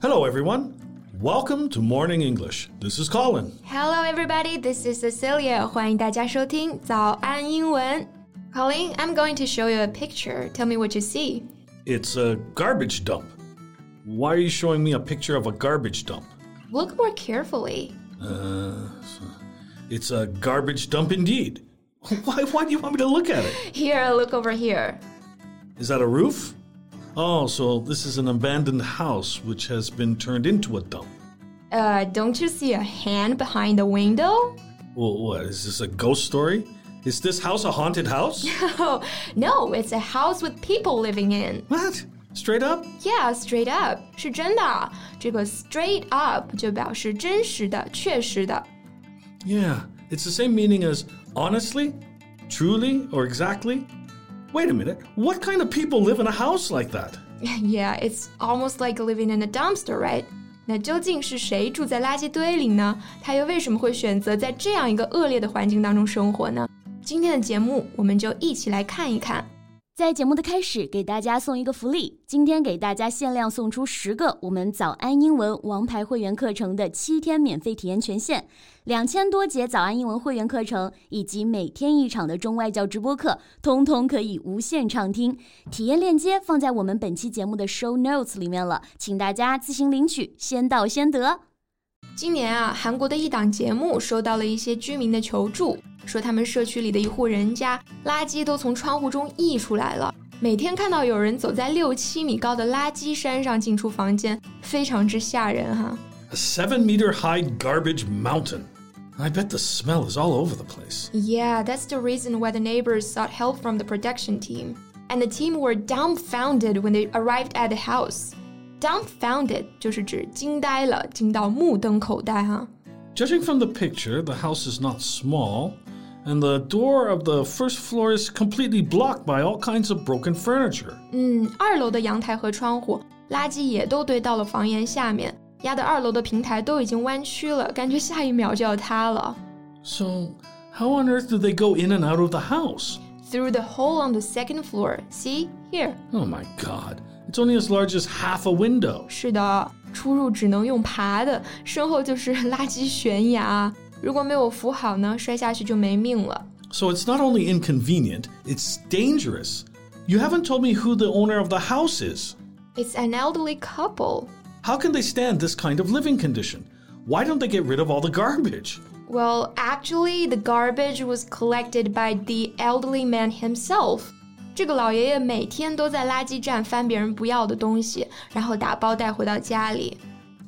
Hello, everyone. Welcome to Morning English. This is Colin. Hello, everybody. This is Cecilia. 欢迎大家收听早安英文。Colin, I'm going to show you a picture. Tell me what you see. It's a garbage dump. Why are you showing me a picture of a garbage dump? Look more carefully. Uh, it's a garbage dump indeed. Why, why do you want me to look at it? Here, look over here. Is that a roof? Oh, so this is an abandoned house which has been turned into a dump. Uh, don't you see a hand behind the window? Well, what? Is this a ghost story? Is this house a haunted house? Oh, no, it's a house with people living in. what? Straight up? Yeah, straight up 是真的。这个 straight up 就表示真实的、确实的。 Yeah, it's the same meaning as honestly, truly, or exactly. Wait a minute. What kind of people live in a house like that? Yeah, it's almost like living in a dumpster, right? 那究竟是谁住在垃圾堆里呢？他又为什么会选择在这样一个恶劣的环境当中生活呢？今天的节目，我们就一起来看一看。 在节目的开始，给大家送一个福利，今天给大家限量送出十个我们早安英文王牌会员课程的七天免费体验权限，两千多节早安英文会员课程以及每天一场的中外教直播课，通通可以无限畅听。体验链接放在我们本期节目的 show notes 里面了，请大家自行领取，先到先得。今年啊，韩国的一档节目收到了一些居民的求助，说他们社区里的一户人家垃圾都从窗户中溢出来了，每天看到有人走在六七米高的垃圾山上进出房间，非常之吓人哈。 A seven meter high garbage mountain. I bet the smell is all over the place. Yeah, that's the reason why the neighbors sought help from the production team. And the team were dumbfounded when they arrived at the house. Dumbfounded 就是指惊呆了，惊到目瞪口呆哈。 Judging from the picture, the house is not small, and the door of the first floor is completely blocked by all kinds of broken furniture. 嗯，二楼的阳台和窗户垃圾也都堆到了房檐下面，压得二楼的平台都已经弯曲了，感觉下一秒就要塌了。 So, how on earth do they go in and out of the house? Through the hole on the second floor. See here. Oh my god. It's only as large as half a window. 是的，出入只能用爬的，身后就是垃圾悬崖。 如果没有扶好呢，摔下去就没命了。 So it's not only inconvenient, it's dangerous. You haven't told me who the owner of the house is. It's an elderly couple. How can they stand this kind of living condition? Why don't they get rid of all the garbage? Well, actually, the garbage was collected by the elderly man himself. 这个老爷爷每天都在垃圾站翻别人不要的东西，然后打包带回到家里。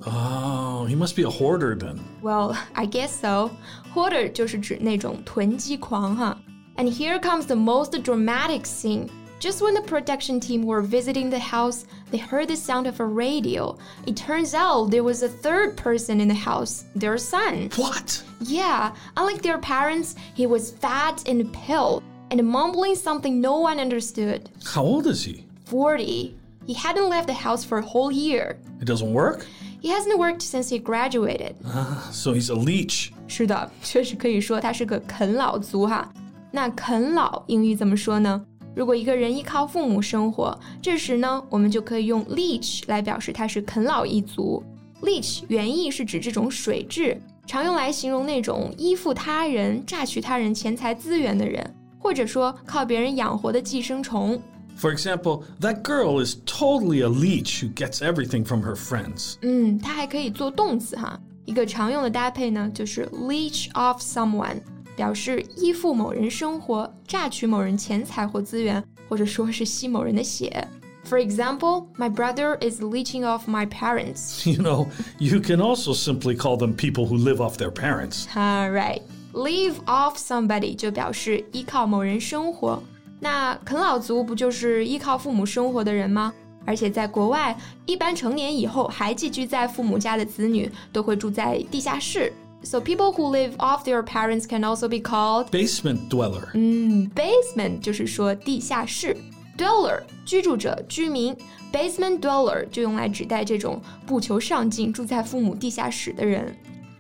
Oh, he must be a hoarder then. Well, I guess so. Hoarder 就是指那种囤积狂哈。And here comes the most dramatic scene. Just when the production team were visiting the house, they heard the sound of a radio. It turns out there was a third person in the house, their son. What? Yeah, unlike their parents, he was fat and pale and mumbling something no one understood. How old is he? 40. He hadn't left the house for a whole year. It doesn't work? He hasn't worked since he graduated. So he's a leech. 是的，确实可以说他是个啃老族哈。那啃老英语怎么说呢？如果一个人依靠父母生活，这时呢，我们就可以用 leech 来表示他是啃老一族。leech 原意是指这种水蛭，常用来形容那种依附他人、榨取他人钱财资源的人，或者说靠别人养活的寄生虫。For example, that girl is totally a leech who gets everything from her friends. 嗯，它还可以做动词哈。一个常用的搭配呢，就是 leech off someone，表示依附某人生活、榨取某人钱财或资源，或者说是吸某人的血。For example, my brother is leeching off my parents. You know, you can also simply call them people who live off their parents. All right, live off somebody 就表示依靠某人生活。 那啃老族不就是依靠父母生活的人吗？而且在国外，一般成年以后还寄居在父母家的子女都会住在地下室。So people who live off their parents can also be called Basement dweller. 嗯 basement，就是说地下室。Dweller 居住者、居民，basement dweller 就用来指代这种不求上进、住在父母地下室的人。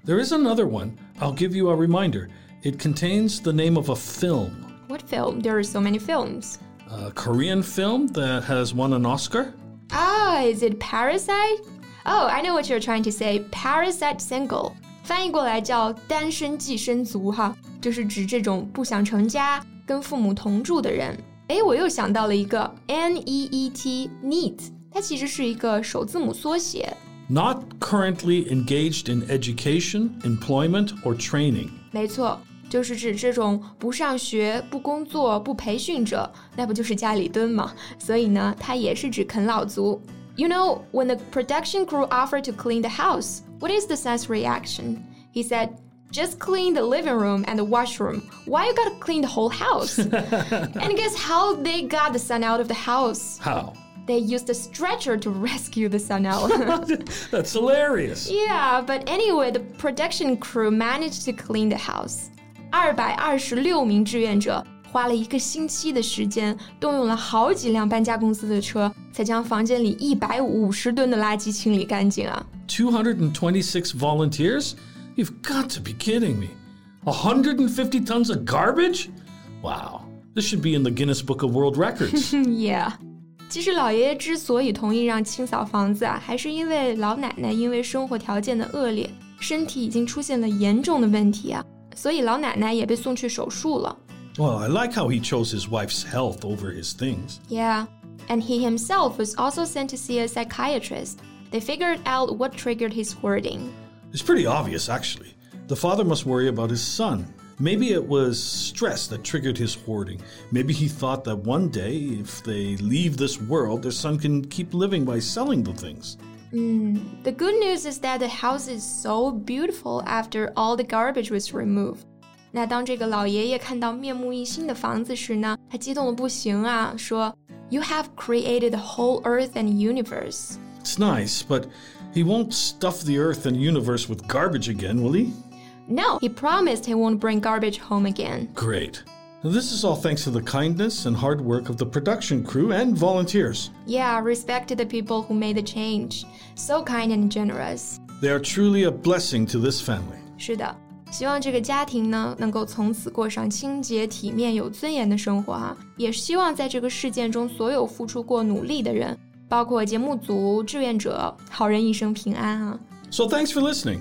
There is another one. I'll give you a reminder. It contains the name of a film. What film? There are so many films. A Korean film that has won an Oscar? Ah, is it Parasite? Oh, I know what you're trying to say. Parasite single，翻译过来叫单身寄生族哈，就是指这种不想成家、跟父母同住的人。哎，我又想到了一个 N E E T neat，它其实是一个首字母缩写。Not currently engaged in education, employment, or training. 没错， 就是指这种不上学、不工作、不培训者，那不就是家里蹲吗？所以呢，它也是指啃老族。You know, when the production crew offered to clean the house, what is the son's reaction? He said, just clean the living room and the washroom. Why you gotta clean the whole house? and guess how they got the son out of the house? How? They used a stretcher to rescue the son out. That's hilarious. yeah, but anyway, the production crew managed to clean the house. 二百二十六名志愿者花了一个星期的时间，动用了好几辆搬家公司的车，才将房间里一百五十吨的垃圾清理干净啊！Two hundred and twenty-six volunteers? You've got to be kidding me. A hundred and fifty tons of garbage? Wow. This should be in the Guinness Book of World Records. yeah. 其实老爷爷之所以同意让清扫房子啊，还是因为老奶奶因为生活条件的恶劣，身体已经出现了严重的问题啊，所以老奶奶也被送去手术了。Well, I like how he chose his wife's health over his things. Yeah, and he himself was also sent to see a psychiatrist. They figured out what triggered his hoarding. It's pretty obvious, actually. The father must worry about his son. Maybe it was stress that triggered his hoarding. Maybe he thought that one day, if they leave this world, their son can keep living by selling the things. Mm, the good news is that the house is so beautiful after all the garbage was removed. 那当这个老爷爷看到面目一新的房子时呢，他激动的不行啊，说：“You have created the whole earth and universe.” It's nice, but he won't stuff the earth and universe with garbage again, will he? No, he promised he won't bring garbage home again. Great. This is all thanks to the kindness and hard work of the production crew and volunteers. Yeah, respect to the people who made the change. So kind and generous. They are truly a blessing to this family. 是的，希望这个家庭呢能够从此过上清洁、体面、有尊严的生活啊！也希望在这个事件中所有付出过努力的人，包括节目组、志愿者，好人一生平安啊！So thanks for listening.